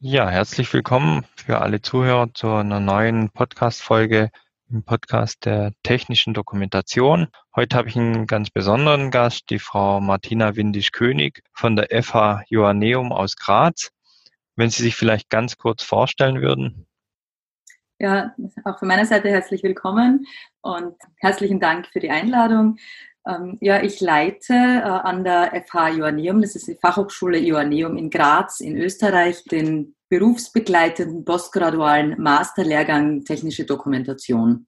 Ja, herzlich willkommen für alle Zuhörer zu einer neuen Podcast-Folge im Podcast der technischen Dokumentation. Heute habe ich einen ganz besonderen Gast, die Frau Martina Windisch-König von der FH Joanneum aus Graz. Wenn Sie sich vielleicht ganz kurz vorstellen würden. Ja, auch von meiner Seite herzlich willkommen und herzlichen Dank für die Einladung. Ähm, ja, ich leite äh, an der FH Joanneum, das ist die Fachhochschule Joanneum in Graz in Österreich, den berufsbegleitenden postgradualen Masterlehrgang Technische Dokumentation.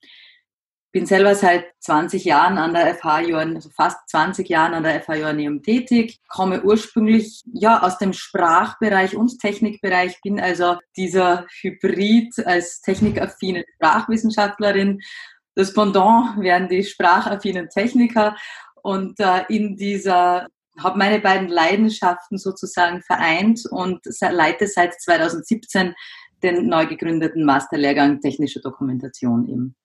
Bin selber seit 20 Jahren an der FH Joanneum, also fast 20 Jahren an der FH Joanneum tätig, komme ursprünglich ja aus dem Sprachbereich und Technikbereich, bin also dieser Hybrid als technikaffine Sprachwissenschaftlerin das Pendant wären die sprachaffinen Techniker und äh, in dieser habe meine beiden Leidenschaften sozusagen vereint und leite seit 2017 den neu gegründeten Masterlehrgang Technische Dokumentation eben.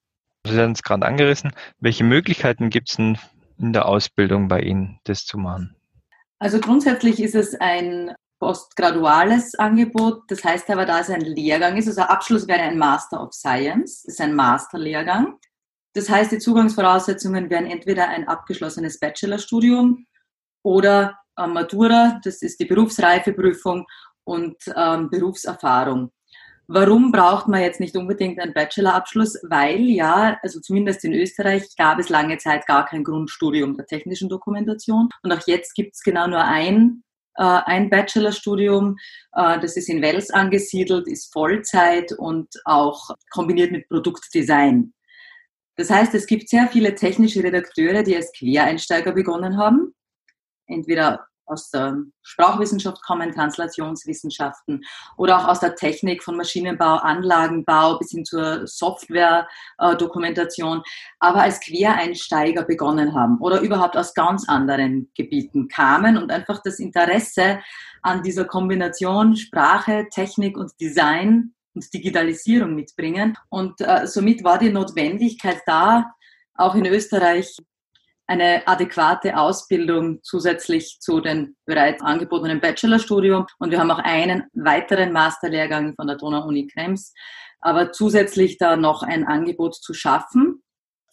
Sie haben es gerade angerissen. Welche Möglichkeiten gibt es denn in der Ausbildung bei Ihnen, das zu machen? Also grundsätzlich ist es ein postgraduales Angebot. Das heißt aber, da es ein Lehrgang ist, also Abschluss wäre ein Master of Science, ist ein Masterlehrgang. Das heißt, die Zugangsvoraussetzungen wären entweder ein abgeschlossenes Bachelorstudium oder äh, Matura, das ist die Berufsreifeprüfung und ähm, Berufserfahrung. Warum braucht man jetzt nicht unbedingt einen Bachelorabschluss? Weil ja, also zumindest in Österreich gab es lange Zeit gar kein Grundstudium der technischen Dokumentation. Und auch jetzt gibt es genau nur ein, äh, ein Bachelorstudium. Äh, das ist in Wels angesiedelt, ist Vollzeit und auch kombiniert mit Produktdesign. Das heißt, es gibt sehr viele technische Redakteure, die als Quereinsteiger begonnen haben, entweder aus der Sprachwissenschaft kommen, Translationswissenschaften oder auch aus der Technik von Maschinenbau, Anlagenbau bis hin zur Software-Dokumentation, aber als Quereinsteiger begonnen haben oder überhaupt aus ganz anderen Gebieten kamen und einfach das Interesse an dieser Kombination Sprache, Technik und Design und Digitalisierung mitbringen. Und äh, somit war die Notwendigkeit da, auch in Österreich eine adäquate Ausbildung zusätzlich zu den bereits angebotenen Bachelorstudium. Und wir haben auch einen weiteren Masterlehrgang von der Donau-Uni Krems, aber zusätzlich da noch ein Angebot zu schaffen.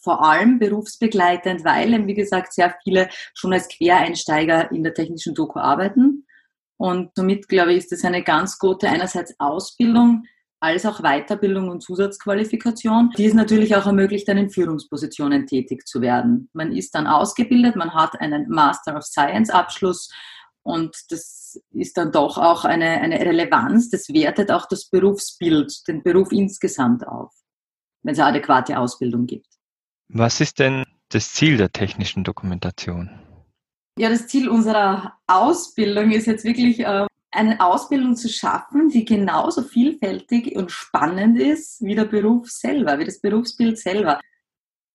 Vor allem berufsbegleitend, weil, wie gesagt, sehr viele schon als Quereinsteiger in der technischen Doku arbeiten. Und somit, glaube ich, ist das eine ganz gute einerseits Ausbildung, als auch Weiterbildung und Zusatzqualifikation, die es natürlich auch ermöglicht, dann in Führungspositionen tätig zu werden. Man ist dann ausgebildet, man hat einen Master of Science Abschluss und das ist dann doch auch eine, eine Relevanz, das wertet auch das Berufsbild, den Beruf insgesamt auf, wenn es eine adäquate Ausbildung gibt. Was ist denn das Ziel der technischen Dokumentation? Ja, das Ziel unserer Ausbildung ist jetzt wirklich äh, eine Ausbildung zu schaffen, die genauso vielfältig und spannend ist wie der Beruf selber, wie das Berufsbild selber.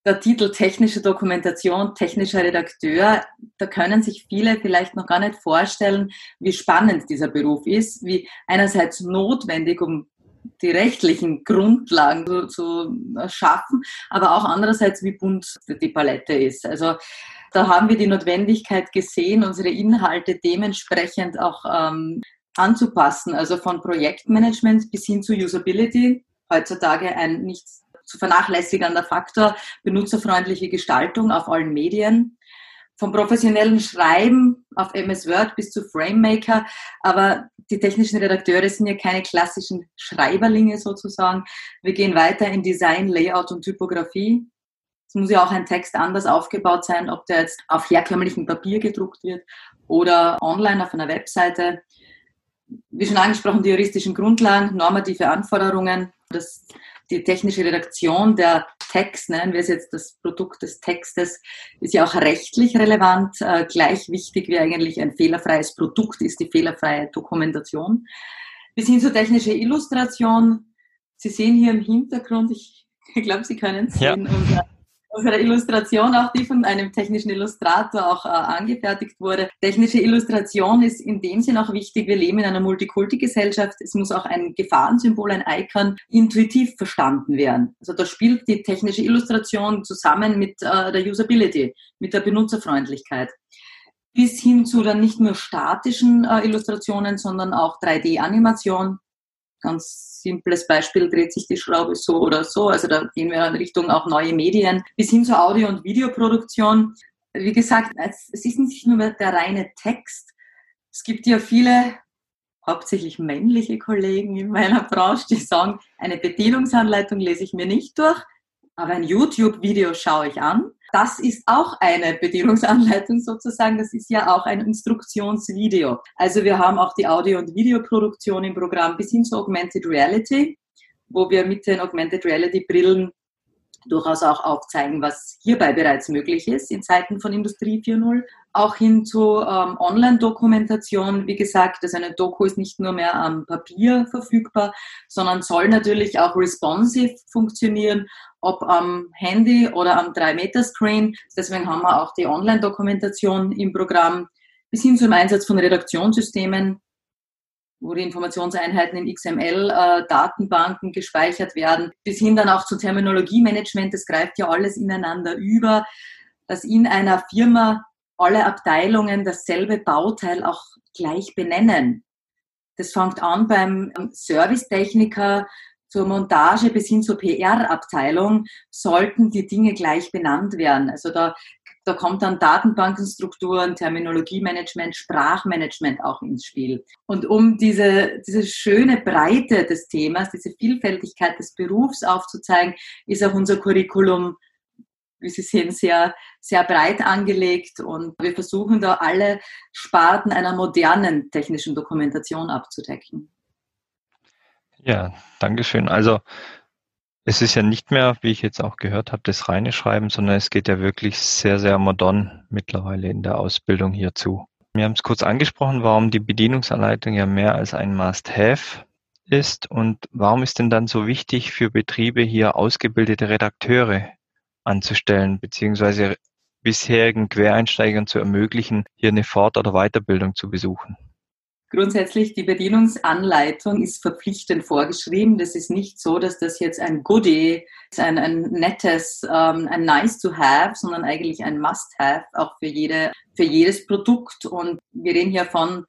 Der Titel technische Dokumentation, technischer Redakteur, da können sich viele vielleicht noch gar nicht vorstellen, wie spannend dieser Beruf ist, wie einerseits notwendig, um die rechtlichen Grundlagen zu, zu schaffen, aber auch andererseits, wie bunt die Palette ist. Also da haben wir die Notwendigkeit gesehen, unsere Inhalte dementsprechend auch ähm, anzupassen, also von Projektmanagement bis hin zu Usability. Heutzutage ein nicht zu vernachlässigender Faktor, benutzerfreundliche Gestaltung auf allen Medien. Vom professionellen Schreiben auf MS Word bis zu FrameMaker. Aber die technischen Redakteure sind ja keine klassischen Schreiberlinge sozusagen. Wir gehen weiter in Design, Layout und Typografie. Muss ja auch ein Text anders aufgebaut sein, ob der jetzt auf herkömmlichem Papier gedruckt wird oder online auf einer Webseite. Wie schon angesprochen, die juristischen Grundlagen, normative Anforderungen, das, die technische Redaktion der Text, nennen wir es jetzt das Produkt des Textes, ist ja auch rechtlich relevant. Äh, gleich wichtig wie eigentlich ein fehlerfreies Produkt ist die fehlerfreie Dokumentation. Bis hin zur technischen Illustration. Sie sehen hier im Hintergrund, ich, ich glaube, Sie können es sehen, ja. unser unsere Illustration, auch die von einem technischen Illustrator auch äh, angefertigt wurde. Technische Illustration ist in dem Sinn auch wichtig. Wir leben in einer Multikulti-Gesellschaft. Es muss auch ein Gefahrensymbol, ein Icon intuitiv verstanden werden. Also da spielt die technische Illustration zusammen mit äh, der Usability, mit der Benutzerfreundlichkeit bis hin zu dann nicht nur statischen äh, Illustrationen, sondern auch 3D-Animation. Ganz simples Beispiel, dreht sich die Schraube so oder so. Also da gehen wir in Richtung auch neue Medien bis hin zur Audio- und Videoproduktion. Wie gesagt, es ist nicht nur der reine Text. Es gibt ja viele, hauptsächlich männliche Kollegen in meiner Branche, die sagen, eine Bedienungsanleitung lese ich mir nicht durch, aber ein YouTube-Video schaue ich an. Das ist auch eine Bedienungsanleitung sozusagen. Das ist ja auch ein Instruktionsvideo. Also wir haben auch die Audio- und Videoproduktion im Programm bis hin zu Augmented Reality, wo wir mit den Augmented Reality Brillen durchaus auch aufzeigen, was hierbei bereits möglich ist in Zeiten von Industrie 4.0. Auch hin zu ähm, Online-Dokumentation. Wie gesagt, also eine Doku ist nicht nur mehr am Papier verfügbar, sondern soll natürlich auch responsive funktionieren, ob am Handy oder am 3-Meter-Screen. Deswegen haben wir auch die Online-Dokumentation im Programm bis hin zum Einsatz von Redaktionssystemen, wo die Informationseinheiten in XML-Datenbanken äh, gespeichert werden, bis hin dann auch zu Terminologiemanagement. Das greift ja alles ineinander über, dass in einer Firma alle Abteilungen dasselbe Bauteil auch gleich benennen. Das fängt an beim Servicetechniker zur Montage bis hin zur PR-Abteilung sollten die Dinge gleich benannt werden. Also da da kommt dann Datenbankenstrukturen, Terminologiemanagement, Sprachmanagement auch ins Spiel. Und um diese, diese schöne Breite des Themas, diese Vielfältigkeit des Berufs aufzuzeigen, ist auch unser Curriculum, wie Sie sehen, sehr, sehr breit angelegt und wir versuchen da alle Sparten einer modernen technischen Dokumentation abzudecken. Ja, Dankeschön. Also es ist ja nicht mehr, wie ich jetzt auch gehört habe, das reine Schreiben, sondern es geht ja wirklich sehr, sehr modern mittlerweile in der Ausbildung hierzu. Wir haben es kurz angesprochen, warum die Bedienungsanleitung ja mehr als ein Must-Have ist und warum ist denn dann so wichtig für Betriebe hier ausgebildete Redakteure anzustellen, beziehungsweise bisherigen Quereinsteigern zu ermöglichen, hier eine Fort- oder Weiterbildung zu besuchen? Grundsätzlich, die Bedienungsanleitung ist verpflichtend vorgeschrieben. Das ist nicht so, dass das jetzt ein Goodie, ein, ein nettes, ähm, ein nice to have, sondern eigentlich ein must have, auch für jede, für jedes Produkt. Und wir reden hier von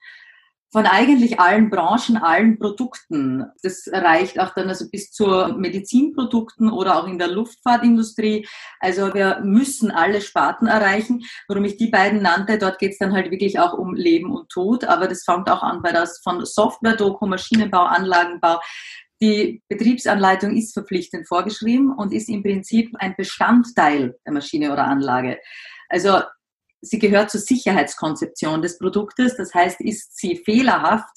von eigentlich allen Branchen, allen Produkten. Das reicht auch dann also bis zu Medizinprodukten oder auch in der Luftfahrtindustrie. Also wir müssen alle Sparten erreichen. Warum ich die beiden nannte, dort geht es dann halt wirklich auch um Leben und Tod. Aber das fängt auch an bei das von Software-Doku, Maschinenbau, Anlagenbau. Die Betriebsanleitung ist verpflichtend vorgeschrieben und ist im Prinzip ein Bestandteil der Maschine oder Anlage. Also sie gehört zur Sicherheitskonzeption des Produktes. Das heißt, ist sie fehlerhaft,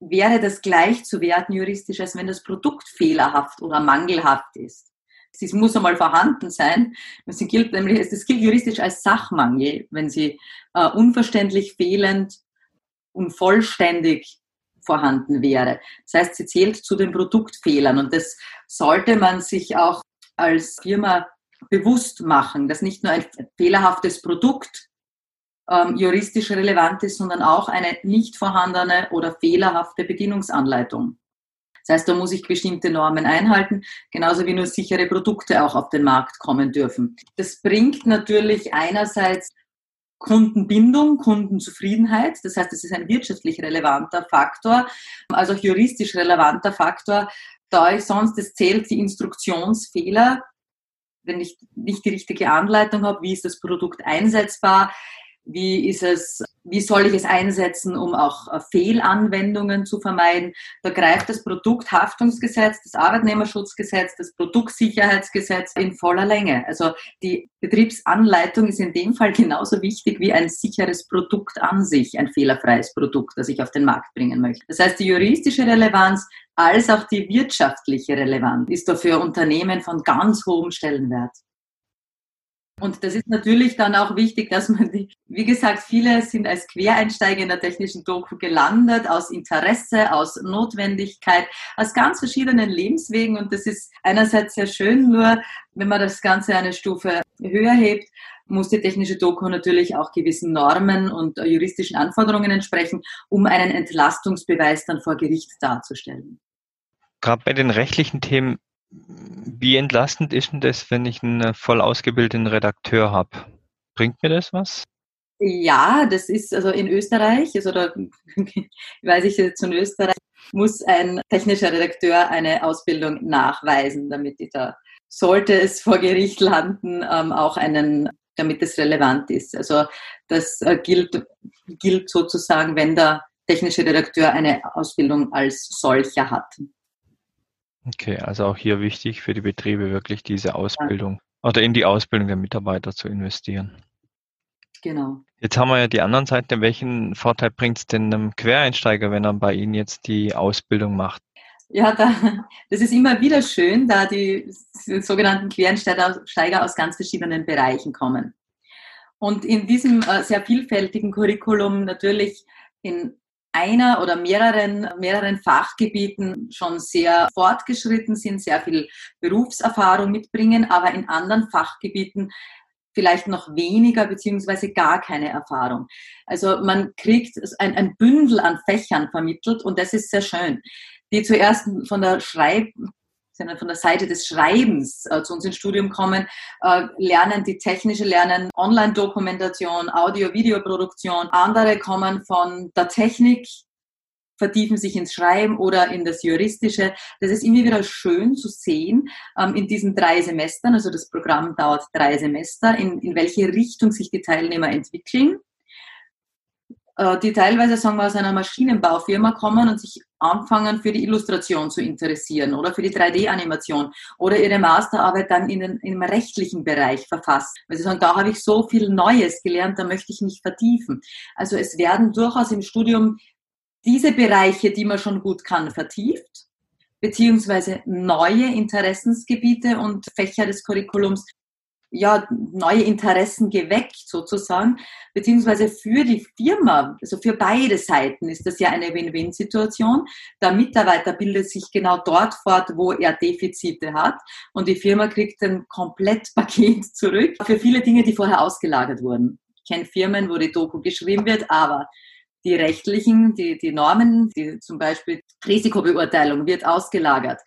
wäre das gleich zu werten juristisch, als wenn das Produkt fehlerhaft oder mangelhaft ist. Es muss einmal vorhanden sein. Es gilt nämlich, es gilt juristisch als Sachmangel, wenn sie äh, unverständlich, fehlend, unvollständig vorhanden wäre. Das heißt, sie zählt zu den Produktfehlern und das sollte man sich auch als Firma bewusst machen, dass nicht nur ein fehlerhaftes Produkt ähm, juristisch relevant ist, sondern auch eine nicht vorhandene oder fehlerhafte Bedienungsanleitung. Das heißt, da muss ich bestimmte Normen einhalten, genauso wie nur sichere Produkte auch auf den Markt kommen dürfen. Das bringt natürlich einerseits Kundenbindung, Kundenzufriedenheit. Das heißt, es ist ein wirtschaftlich relevanter Faktor, also auch juristisch relevanter Faktor, da ich sonst, es zählt die Instruktionsfehler wenn ich nicht die richtige Anleitung habe, wie ist das Produkt einsetzbar, wie ist es, wie soll ich es einsetzen, um auch äh, Fehlanwendungen zu vermeiden? Da greift das Produkthaftungsgesetz, das Arbeitnehmerschutzgesetz, das Produktsicherheitsgesetz in voller Länge. Also die Betriebsanleitung ist in dem Fall genauso wichtig wie ein sicheres Produkt an sich, ein fehlerfreies Produkt, das ich auf den Markt bringen möchte. Das heißt, die juristische Relevanz als auch die wirtschaftliche Relevanz ist da für Unternehmen von ganz hohem Stellenwert. Und das ist natürlich dann auch wichtig, dass man, die, wie gesagt, viele sind als Quereinsteiger in der technischen Doku gelandet, aus Interesse, aus Notwendigkeit, aus ganz verschiedenen Lebenswegen. Und das ist einerseits sehr schön, nur wenn man das Ganze eine Stufe höher hebt, muss die technische Doku natürlich auch gewissen Normen und juristischen Anforderungen entsprechen, um einen Entlastungsbeweis dann vor Gericht darzustellen. Gerade bei den rechtlichen Themen wie entlastend ist denn das, wenn ich einen äh, voll ausgebildeten Redakteur habe? Bringt mir das was? Ja, das ist also in Österreich, also da weiß ich jetzt in Österreich, muss ein technischer Redakteur eine Ausbildung nachweisen, damit die da, sollte es vor Gericht landen, ähm, auch einen, damit es relevant ist. Also das äh, gilt, gilt sozusagen, wenn der technische Redakteur eine Ausbildung als solcher hat. Okay, also auch hier wichtig für die Betriebe wirklich diese Ausbildung oder in die Ausbildung der Mitarbeiter zu investieren. Genau. Jetzt haben wir ja die anderen Seite. Welchen Vorteil bringt es denn einem Quereinsteiger, wenn er bei Ihnen jetzt die Ausbildung macht? Ja, da, das ist immer wieder schön, da die sogenannten Quereinsteiger aus ganz verschiedenen Bereichen kommen. Und in diesem äh, sehr vielfältigen Curriculum natürlich in einer oder mehreren, mehreren Fachgebieten schon sehr fortgeschritten sind, sehr viel Berufserfahrung mitbringen, aber in anderen Fachgebieten vielleicht noch weniger beziehungsweise gar keine Erfahrung. Also man kriegt ein, ein Bündel an Fächern vermittelt und das ist sehr schön. Die zuerst von der Schreib sondern von der Seite des Schreibens äh, zu uns ins Studium kommen, äh, lernen die technische Lernen, Online-Dokumentation, Audio-Videoproduktion. Andere kommen von der Technik, vertiefen sich ins Schreiben oder in das Juristische. Das ist immer wieder schön zu sehen ähm, in diesen drei Semestern. Also das Programm dauert drei Semester, in, in welche Richtung sich die Teilnehmer entwickeln. Äh, die teilweise, sagen wir, aus einer Maschinenbaufirma kommen und sich anfangen, für die Illustration zu interessieren oder für die 3D-Animation oder ihre Masterarbeit dann in den, im rechtlichen Bereich verfasst. Weil sie sagen, da habe ich so viel Neues gelernt, da möchte ich mich vertiefen. Also es werden durchaus im Studium diese Bereiche, die man schon gut kann, vertieft, beziehungsweise neue Interessensgebiete und Fächer des Curriculums ja, neue Interessen geweckt sozusagen, beziehungsweise für die Firma, also für beide Seiten ist das ja eine Win-Win-Situation. Der Mitarbeiter bildet sich genau dort fort, wo er Defizite hat und die Firma kriegt ein Komplettpaket zurück für viele Dinge, die vorher ausgelagert wurden. Ich kenne Firmen, wo die Doku geschrieben wird, aber die rechtlichen, die, die Normen, die zum Beispiel Risikobeurteilung wird ausgelagert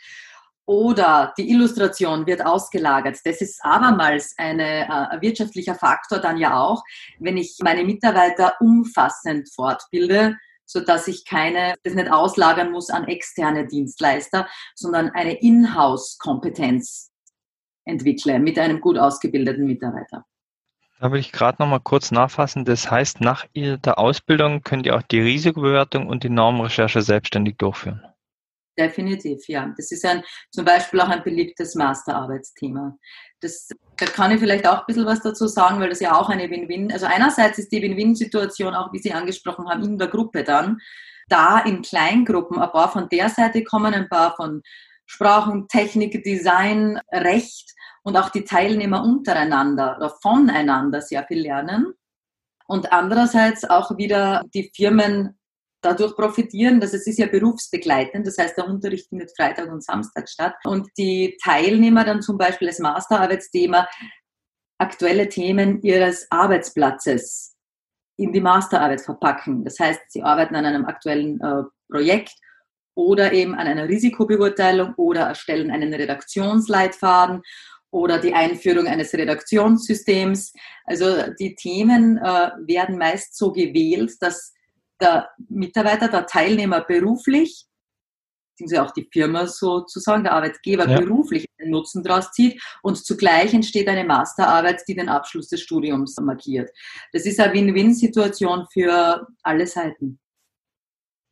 oder die Illustration wird ausgelagert. Das ist abermals ein äh, wirtschaftlicher Faktor dann ja auch, wenn ich meine Mitarbeiter umfassend fortbilde, so dass ich keine, das nicht auslagern muss an externe Dienstleister, sondern eine Inhouse-Kompetenz entwickle mit einem gut ausgebildeten Mitarbeiter. Da will ich gerade noch mal kurz nachfassen. Das heißt, nach der Ausbildung könnt ihr auch die Risikobewertung und die Normrecherche selbstständig durchführen. Definitiv, ja. Das ist ein, zum Beispiel auch ein beliebtes Masterarbeitsthema. Das, da kann ich vielleicht auch ein bisschen was dazu sagen, weil das ja auch eine Win-Win, also einerseits ist die Win-Win-Situation auch, wie Sie angesprochen haben, in der Gruppe dann, da in Kleingruppen, ein paar von der Seite kommen, ein paar von Sprachen, Technik, Design, Recht und auch die Teilnehmer untereinander oder voneinander sehr viel lernen. Und andererseits auch wieder die Firmen dadurch profitieren, dass es ist ja berufsbegleitend, das heißt, der Unterricht findet Freitag und Samstag statt und die Teilnehmer dann zum Beispiel als Masterarbeitsthema aktuelle Themen ihres Arbeitsplatzes in die Masterarbeit verpacken. Das heißt, sie arbeiten an einem aktuellen äh, Projekt oder eben an einer Risikobeurteilung oder erstellen einen Redaktionsleitfaden oder die Einführung eines Redaktionssystems. Also die Themen äh, werden meist so gewählt, dass der Mitarbeiter, der Teilnehmer beruflich, beziehungsweise auch die Firma sozusagen, der Arbeitgeber ja. beruflich einen Nutzen daraus zieht und zugleich entsteht eine Masterarbeit, die den Abschluss des Studiums markiert. Das ist eine Win-Win-Situation für alle Seiten.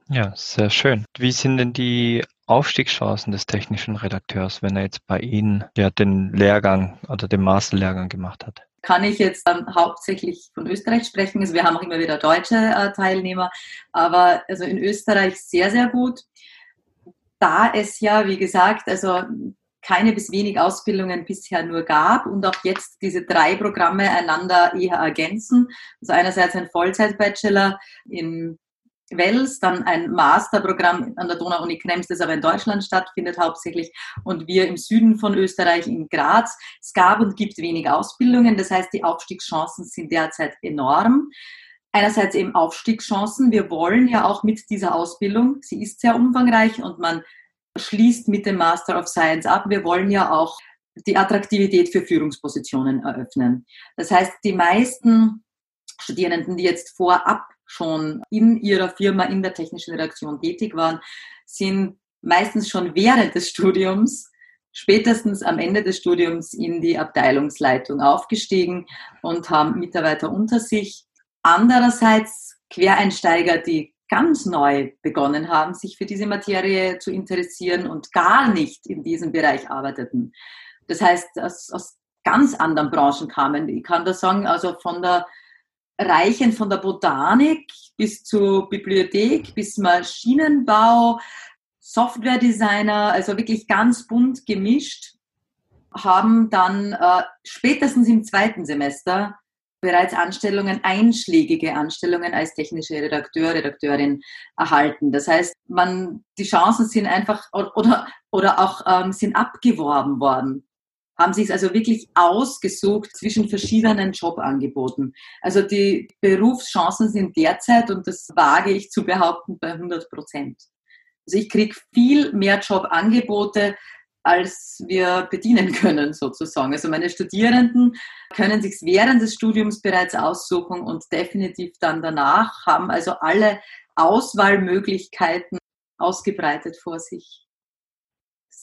Ja, sehr schön. Wie sind denn die Aufstiegschancen des technischen Redakteurs, wenn er jetzt bei Ihnen ja den Lehrgang oder den Masterlehrgang gemacht hat? Kann ich jetzt ähm, hauptsächlich von Österreich sprechen. Also wir haben auch immer wieder deutsche äh, Teilnehmer, aber also in Österreich sehr, sehr gut. Da es ja, wie gesagt, also keine bis wenig Ausbildungen bisher nur gab und auch jetzt diese drei Programme einander eher ergänzen. Also einerseits ein Vollzeit-Bachelor in Wels, dann ein Masterprogramm an der Donau-Uni Krems, das aber in Deutschland stattfindet hauptsächlich und wir im Süden von Österreich in Graz. Es gab und gibt wenig Ausbildungen, das heißt, die Aufstiegschancen sind derzeit enorm. Einerseits eben Aufstiegschancen. Wir wollen ja auch mit dieser Ausbildung, sie ist sehr umfangreich und man schließt mit dem Master of Science ab. Wir wollen ja auch die Attraktivität für Führungspositionen eröffnen. Das heißt, die meisten Studierenden, die jetzt vorab schon in ihrer Firma in der technischen Redaktion tätig waren, sind meistens schon während des Studiums, spätestens am Ende des Studiums in die Abteilungsleitung aufgestiegen und haben Mitarbeiter unter sich. Andererseits Quereinsteiger, die ganz neu begonnen haben, sich für diese Materie zu interessieren und gar nicht in diesem Bereich arbeiteten. Das heißt, aus, aus ganz anderen Branchen kamen. Ich kann da sagen, also von der Reichen von der Botanik bis zur Bibliothek, bis Maschinenbau, Software-Designer, also wirklich ganz bunt gemischt, haben dann äh, spätestens im zweiten Semester bereits Anstellungen, einschlägige Anstellungen als technische Redakteur, Redakteurin erhalten. Das heißt, man, die Chancen sind einfach oder, oder auch ähm, sind abgeworben worden haben sich also wirklich ausgesucht zwischen verschiedenen Jobangeboten. Also die Berufschancen sind derzeit, und das wage ich zu behaupten, bei 100 Prozent. Also ich kriege viel mehr Jobangebote, als wir bedienen können, sozusagen. Also meine Studierenden können sich während des Studiums bereits aussuchen und definitiv dann danach haben also alle Auswahlmöglichkeiten ausgebreitet vor sich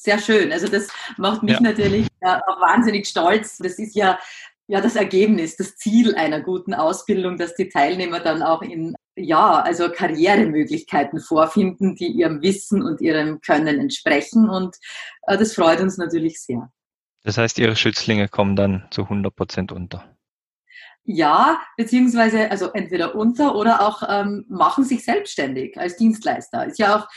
sehr schön. Also das macht mich ja. natürlich auch wahnsinnig stolz. Das ist ja, ja das Ergebnis, das Ziel einer guten Ausbildung, dass die Teilnehmer dann auch in ja, also Karrieremöglichkeiten vorfinden, die ihrem Wissen und ihrem Können entsprechen. Und äh, das freut uns natürlich sehr. Das heißt, Ihre Schützlinge kommen dann zu 100 Prozent unter. Ja, beziehungsweise also entweder unter oder auch ähm, machen sich selbstständig als Dienstleister. Ist ja auch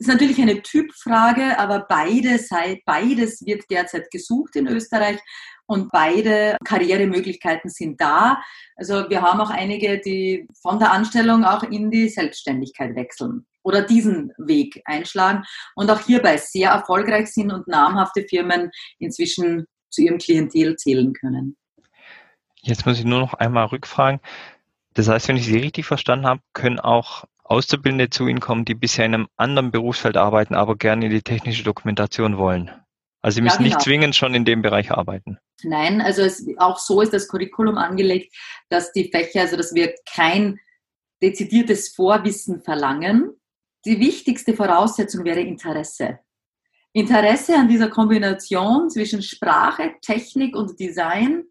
ist natürlich eine Typfrage, aber beide sei, beides wird derzeit gesucht in Österreich und beide Karrieremöglichkeiten sind da. Also wir haben auch einige, die von der Anstellung auch in die Selbstständigkeit wechseln oder diesen Weg einschlagen und auch hierbei sehr erfolgreich sind und namhafte Firmen inzwischen zu ihrem Klientel zählen können. Jetzt muss ich nur noch einmal rückfragen. Das heißt, wenn ich Sie richtig verstanden habe, können auch Auszubildende zu Ihnen kommen, die bisher in einem anderen Berufsfeld arbeiten, aber gerne in die technische Dokumentation wollen. Also Sie müssen ja, genau. nicht zwingend schon in dem Bereich arbeiten. Nein, also es, auch so ist das Curriculum angelegt, dass die Fächer, also dass wir kein dezidiertes Vorwissen verlangen. Die wichtigste Voraussetzung wäre Interesse. Interesse an dieser Kombination zwischen Sprache, Technik und Design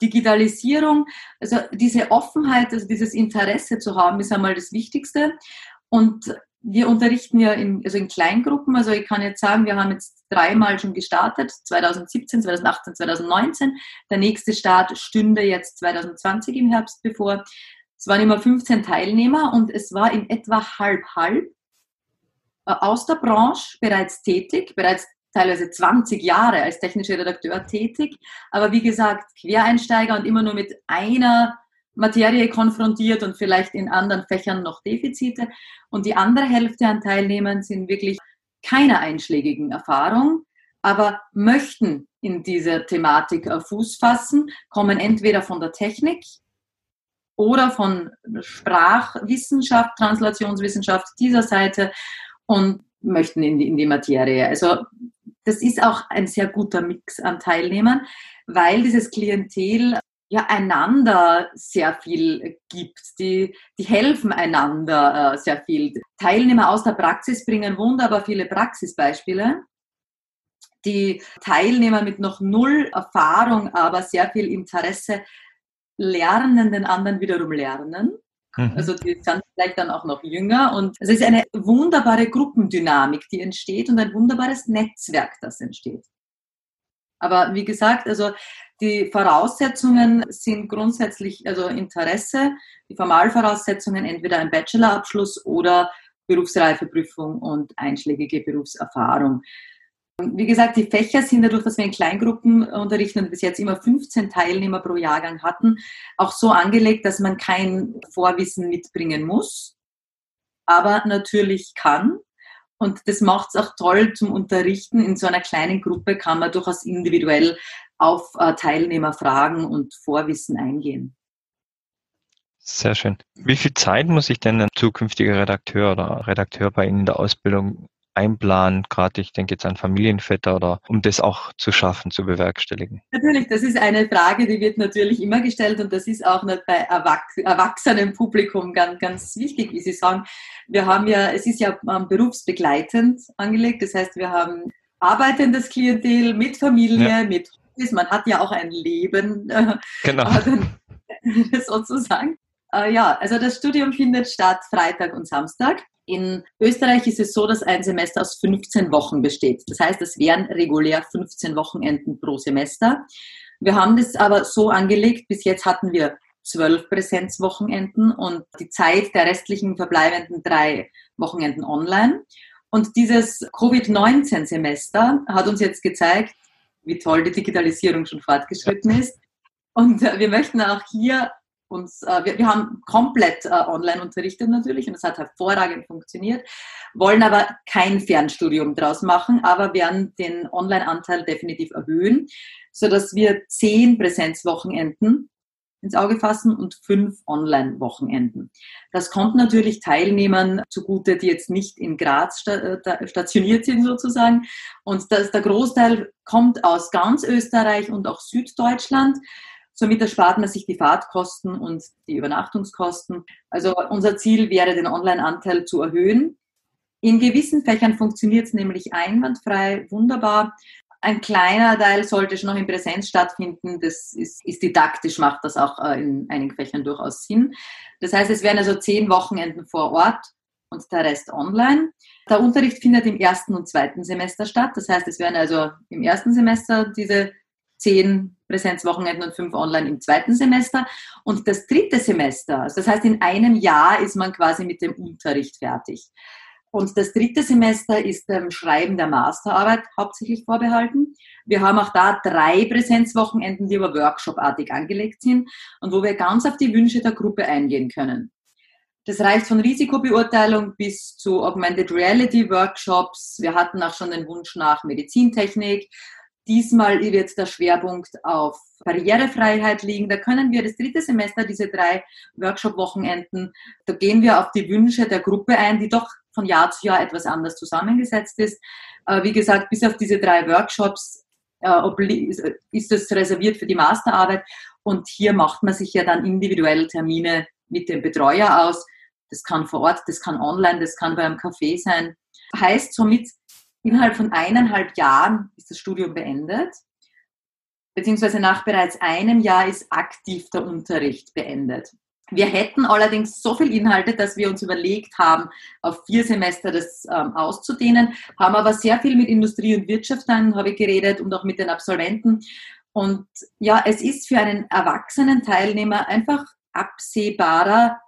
Digitalisierung, also diese Offenheit, also dieses Interesse zu haben, ist einmal das Wichtigste. Und wir unterrichten ja in, also in Kleingruppen. Also ich kann jetzt sagen, wir haben jetzt dreimal schon gestartet, 2017, 2018, 2019. Der nächste Start stünde jetzt 2020 im Herbst bevor. Es waren immer 15 Teilnehmer und es war in etwa halb halb äh, aus der Branche bereits tätig, bereits teilweise 20 Jahre als technischer Redakteur tätig, aber wie gesagt, Quereinsteiger und immer nur mit einer Materie konfrontiert und vielleicht in anderen Fächern noch Defizite. Und die andere Hälfte an Teilnehmern sind wirklich keine einschlägigen Erfahrung, aber möchten in dieser Thematik Fuß fassen, kommen entweder von der Technik oder von Sprachwissenschaft, Translationswissenschaft dieser Seite und möchten in die, in die Materie. Also das ist auch ein sehr guter Mix an Teilnehmern, weil dieses Klientel ja einander sehr viel gibt. Die, die helfen einander äh, sehr viel. Teilnehmer aus der Praxis bringen wunderbar viele Praxisbeispiele. Die Teilnehmer mit noch null Erfahrung, aber sehr viel Interesse lernen den anderen wiederum lernen. Mhm. Also die sind vielleicht dann auch noch jünger und es ist eine wunderbare Gruppendynamik, die entsteht und ein wunderbares Netzwerk, das entsteht. Aber wie gesagt, also die Voraussetzungen sind grundsätzlich also Interesse, die Formalvoraussetzungen entweder ein Bachelorabschluss oder Berufsreifeprüfung und einschlägige Berufserfahrung. Wie gesagt, die Fächer sind dadurch, dass wir in Kleingruppen unterrichten und bis jetzt immer 15 Teilnehmer pro Jahrgang hatten, auch so angelegt, dass man kein Vorwissen mitbringen muss, aber natürlich kann. Und das macht es auch toll zum Unterrichten. In so einer kleinen Gruppe kann man durchaus individuell auf äh, Teilnehmer fragen und Vorwissen eingehen. Sehr schön. Wie viel Zeit muss sich denn ein zukünftiger Redakteur oder Redakteur bei Ihnen in der Ausbildung einplanen, gerade ich denke jetzt an Familienväter oder um das auch zu schaffen, zu bewerkstelligen? Natürlich, das ist eine Frage, die wird natürlich immer gestellt und das ist auch nicht bei Erwachs erwachsenen Publikum ganz, ganz wichtig, wie Sie sagen. Wir haben ja, es ist ja ähm, berufsbegleitend angelegt, das heißt, wir haben arbeitendes Klientel mit Familie, ja. mit Hobbys, man hat ja auch ein Leben, äh, genau. sozusagen. Äh, ja, also das Studium findet statt Freitag und Samstag. In Österreich ist es so, dass ein Semester aus 15 Wochen besteht. Das heißt, es wären regulär 15 Wochenenden pro Semester. Wir haben das aber so angelegt, bis jetzt hatten wir zwölf Präsenzwochenenden und die Zeit der restlichen verbleibenden drei Wochenenden online. Und dieses Covid-19-Semester hat uns jetzt gezeigt, wie toll die Digitalisierung schon fortgeschritten ist. Und wir möchten auch hier uns, äh, wir, wir, haben komplett äh, online unterrichtet natürlich und es hat hervorragend funktioniert, wollen aber kein Fernstudium draus machen, aber werden den Online-Anteil definitiv erhöhen, sodass wir zehn Präsenzwochenenden ins Auge fassen und fünf Online-Wochenenden. Das kommt natürlich Teilnehmern zugute, die jetzt nicht in Graz äh, stationiert sind sozusagen. Und das, der Großteil kommt aus ganz Österreich und auch Süddeutschland. Somit erspart man sich die Fahrtkosten und die Übernachtungskosten. Also unser Ziel wäre, den Online-Anteil zu erhöhen. In gewissen Fächern funktioniert es nämlich einwandfrei, wunderbar. Ein kleiner Teil sollte schon noch in Präsenz stattfinden. Das ist, ist didaktisch, macht das auch äh, in einigen Fächern durchaus Sinn. Das heißt, es wären also zehn Wochenenden vor Ort und der Rest online. Der Unterricht findet im ersten und zweiten Semester statt. Das heißt, es wären also im ersten Semester diese zehn Präsenzwochenenden und fünf online im zweiten Semester. Und das dritte Semester, also das heißt, in einem Jahr ist man quasi mit dem Unterricht fertig. Und das dritte Semester ist dem Schreiben der Masterarbeit hauptsächlich vorbehalten. Wir haben auch da drei Präsenzwochenenden, die aber workshopartig angelegt sind und wo wir ganz auf die Wünsche der Gruppe eingehen können. Das reicht von Risikobeurteilung bis zu Augmented Reality Workshops. Wir hatten auch schon den Wunsch nach Medizintechnik Diesmal wird der Schwerpunkt auf Barrierefreiheit liegen. Da können wir das dritte Semester, diese drei Workshop-Wochenenden, da gehen wir auf die Wünsche der Gruppe ein, die doch von Jahr zu Jahr etwas anders zusammengesetzt ist. Äh, wie gesagt, bis auf diese drei Workshops äh, ist es reserviert für die Masterarbeit und hier macht man sich ja dann individuell Termine mit dem Betreuer aus. Das kann vor Ort, das kann online, das kann beim Café sein. Heißt somit, Innerhalb von eineinhalb Jahren ist das Studium beendet, beziehungsweise nach bereits einem Jahr ist aktiv der Unterricht beendet. Wir hätten allerdings so viel Inhalte, dass wir uns überlegt haben, auf vier Semester das ähm, auszudehnen, haben aber sehr viel mit Industrie und Wirtschaft dann, habe ich geredet, und auch mit den Absolventen. Und ja, es ist für einen erwachsenen Teilnehmer einfach absehbarer,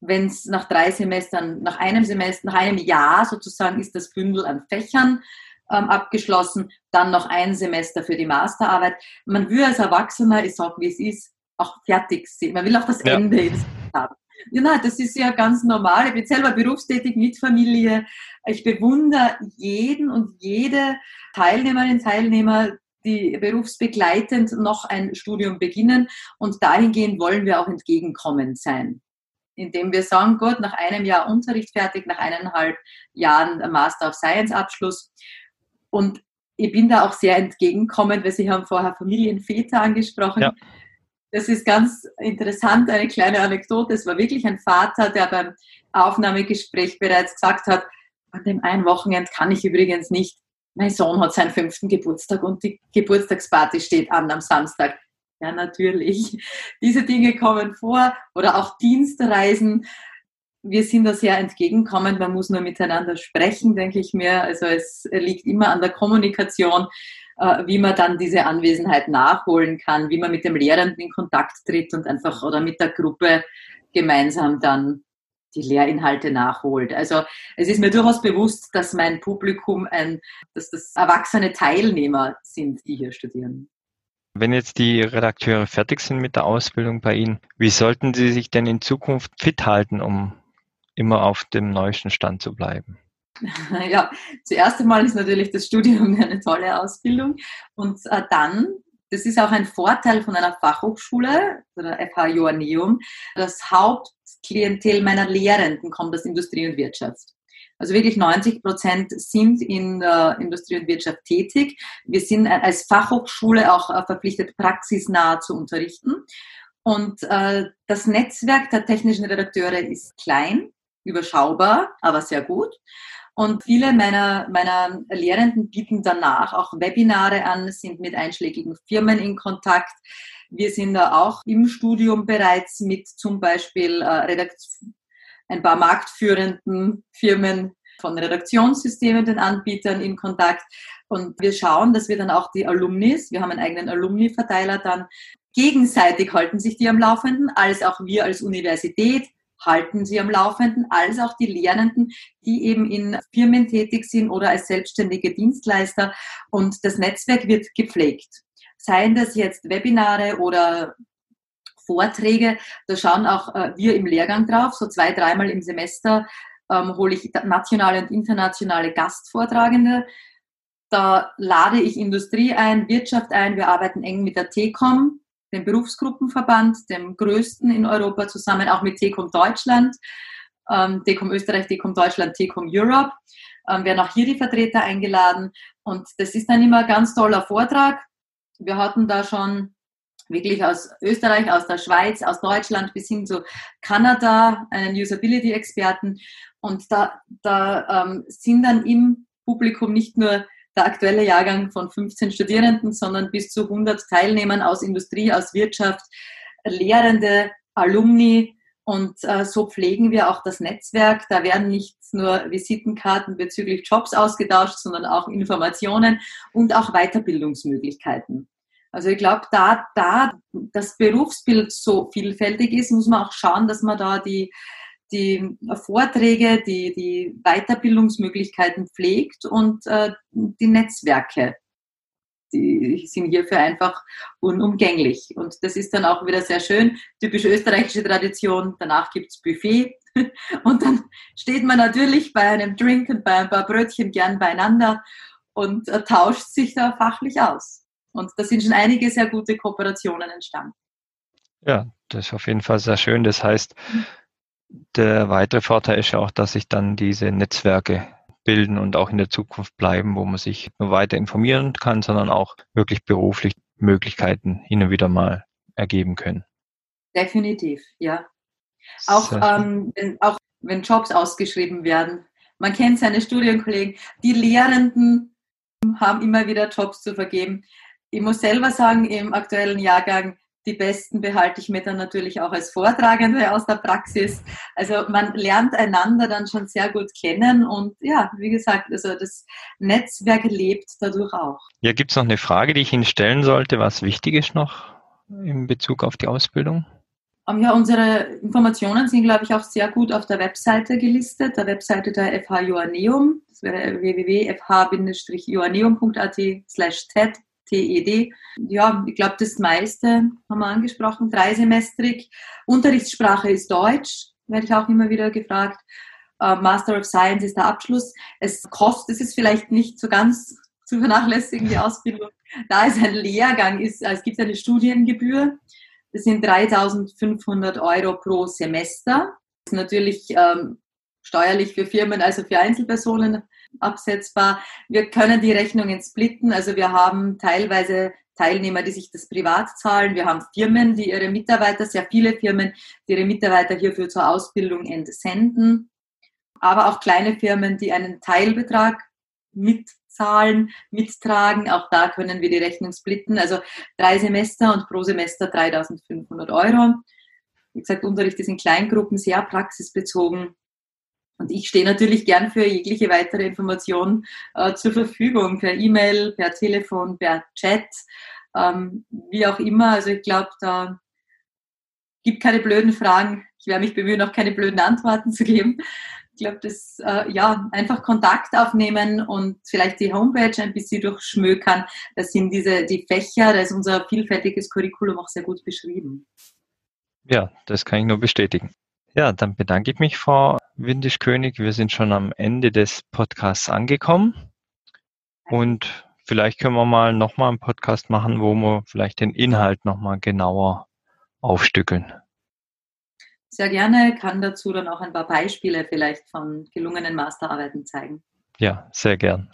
wenn es nach drei Semestern, nach einem Semester, nach einem Jahr sozusagen ist das Bündel an Fächern ähm, abgeschlossen, dann noch ein Semester für die Masterarbeit. Man will als Erwachsener, ich sage, wie es ist, auch fertig sehen. Man will auch das ja. Ende jetzt haben. Ja, nein, das ist ja ganz normal. Ich bin selber berufstätig mit Familie. Ich bewundere jeden und jede Teilnehmerin, Teilnehmer, die berufsbegleitend noch ein Studium beginnen. Und dahingehend wollen wir auch entgegenkommend sein indem wir sagen, gut, nach einem Jahr Unterricht fertig, nach eineinhalb Jahren Master of Science Abschluss. Und ich bin da auch sehr entgegenkommend, weil Sie haben vorher Familienväter angesprochen. Ja. Das ist ganz interessant, eine kleine Anekdote. Es war wirklich ein Vater, der beim Aufnahmegespräch bereits gesagt hat, an dem einen Wochenend kann ich übrigens nicht. Mein Sohn hat seinen fünften Geburtstag und die Geburtstagsparty steht an am Samstag. Ja, natürlich. Diese Dinge kommen vor oder auch Dienstreisen. Wir sind da sehr entgegenkommend. Man muss nur miteinander sprechen, denke ich mir. Also es liegt immer an der Kommunikation, äh, wie man dann diese Anwesenheit nachholen kann, wie man mit dem Lehrenden in Kontakt tritt und einfach oder mit der Gruppe gemeinsam dann die Lehrinhalte nachholt. Also es ist mir durchaus bewusst, dass mein Publikum ein, dass das erwachsene Teilnehmer sind, die hier studieren. Wenn jetzt die Redakteure fertig sind mit der Ausbildung bei Ihnen, wie sollten sie sich denn in Zukunft fit halten, um immer auf dem neuesten Stand zu bleiben? Ja, zuerst einmal ist natürlich das Studium eine tolle Ausbildung und äh, dann, das ist auch ein Vorteil von einer Fachhochschule, der FH Joanneum, das Hauptklientel meiner Lehrenden kommt aus Industrie und Wirtschaft. Also wirklich 90 Prozent sind in der Industrie und Wirtschaft tätig. Wir sind als Fachhochschule auch äh, verpflichtet, praxisnah zu unterrichten. Und äh, das Netzwerk der technischen Redakteure ist klein, überschaubar, aber sehr gut. Und viele meiner, meiner Lehrenden bieten danach auch Webinare an, sind mit einschlägigen Firmen in Kontakt. Wir sind da auch im Studium bereits mit zum Beispiel äh, ein paar marktführenden Firmen von Redaktionssystemen, den Anbietern in Kontakt. Und wir schauen, dass wir dann auch die Alumnis, wir haben einen eigenen Alumni-Verteiler dann, gegenseitig halten sich die am Laufenden, als auch wir als Universität halten sie am Laufenden, als auch die Lernenden, die eben in Firmen tätig sind oder als selbstständige Dienstleister. Und das Netzwerk wird gepflegt. Seien das jetzt Webinare oder Vorträge, da schauen auch äh, wir im Lehrgang drauf, so zwei, dreimal im Semester ähm, hole ich nationale und internationale Gastvortragende. Da lade ich Industrie ein, Wirtschaft ein. Wir arbeiten eng mit der TECOM, dem Berufsgruppenverband, dem größten in Europa, zusammen auch mit TECOM Deutschland, ähm, TECOM Österreich, TECOM Deutschland, TECOM Europe. Ähm, werden auch hier die Vertreter eingeladen. Und das ist dann immer ein ganz toller Vortrag. Wir hatten da schon wirklich aus Österreich, aus der Schweiz, aus Deutschland bis hin zu Kanada einen Usability-Experten. Und da, da ähm, sind dann im Publikum nicht nur der aktuelle Jahrgang von 15 Studierenden, sondern bis zu 100 Teilnehmern aus Industrie, aus Wirtschaft, Lehrende, Alumni. Und äh, so pflegen wir auch das Netzwerk. Da werden nicht nur Visitenkarten bezüglich Jobs ausgetauscht, sondern auch Informationen und auch Weiterbildungsmöglichkeiten. Also ich glaube, da, da das Berufsbild so vielfältig ist, muss man auch schauen, dass man da die, die Vorträge, die, die Weiterbildungsmöglichkeiten pflegt und äh, die Netzwerke. Die sind hierfür einfach unumgänglich. Und das ist dann auch wieder sehr schön. Typische österreichische Tradition. Danach gibt's Buffet. Und dann steht man natürlich bei einem Drink und bei ein paar Brötchen gern beieinander und äh, tauscht sich da fachlich aus. Und da sind schon einige sehr gute Kooperationen entstanden. Ja, das ist auf jeden Fall sehr schön. Das heißt, der weitere Vorteil ist ja auch, dass sich dann diese Netzwerke bilden und auch in der Zukunft bleiben, wo man sich nur weiter informieren kann, sondern auch wirklich beruflich Möglichkeiten hin und wieder mal ergeben können. Definitiv, ja. Auch, ähm, wenn, auch wenn Jobs ausgeschrieben werden. Man kennt seine Studienkollegen. Die Lehrenden haben immer wieder Jobs zu vergeben ich muss selber sagen, im aktuellen Jahrgang, die besten behalte ich mir dann natürlich auch als Vortragende aus der Praxis. Also man lernt einander dann schon sehr gut kennen und ja, wie gesagt, also das Netzwerk lebt dadurch auch. Ja, gibt es noch eine Frage, die ich Ihnen stellen sollte, was wichtig ist noch in Bezug auf die Ausbildung? Ähm, ja, unsere Informationen sind, glaube ich, auch sehr gut auf der Webseite gelistet, der Webseite der FH Joanneum. Das wäre www.fh-joanneum.at slash TED TED. Ja, ich glaube, das meiste haben wir angesprochen, dreisemestrig. Unterrichtssprache ist Deutsch, werde ich auch immer wieder gefragt. Uh, Master of Science ist der Abschluss. Es kostet, es ist vielleicht nicht so ganz zu vernachlässigen, die Ausbildung. Da ist ein Lehrgang, ist, es gibt eine Studiengebühr. Das sind 3500 Euro pro Semester. Das ist natürlich ähm, steuerlich für Firmen, also für Einzelpersonen absetzbar. Wir können die Rechnungen splitten. Also wir haben teilweise Teilnehmer, die sich das privat zahlen. Wir haben Firmen, die ihre Mitarbeiter, sehr viele Firmen, die ihre Mitarbeiter hierfür zur Ausbildung entsenden. Aber auch kleine Firmen, die einen Teilbetrag mitzahlen, mittragen. Auch da können wir die Rechnung splitten. Also drei Semester und pro Semester 3500 Euro. Wie gesagt, Unterricht ist in Kleingruppen sehr praxisbezogen. Und ich stehe natürlich gern für jegliche weitere Information äh, zur Verfügung, per E-Mail, per Telefon, per Chat, ähm, wie auch immer. Also ich glaube, da gibt keine blöden Fragen. Ich werde mich bemühen, auch keine blöden Antworten zu geben. Ich glaube, das, äh, ja, einfach Kontakt aufnehmen und vielleicht die Homepage ein bisschen durchschmökern. Das sind diese, die Fächer, da ist unser vielfältiges Curriculum auch sehr gut beschrieben. Ja, das kann ich nur bestätigen. Ja, dann bedanke ich mich, Frau Windisch-König. Wir sind schon am Ende des Podcasts angekommen. Und vielleicht können wir mal nochmal einen Podcast machen, wo wir vielleicht den Inhalt nochmal genauer aufstückeln. Sehr gerne, kann dazu dann auch ein paar Beispiele vielleicht von gelungenen Masterarbeiten zeigen. Ja, sehr gern.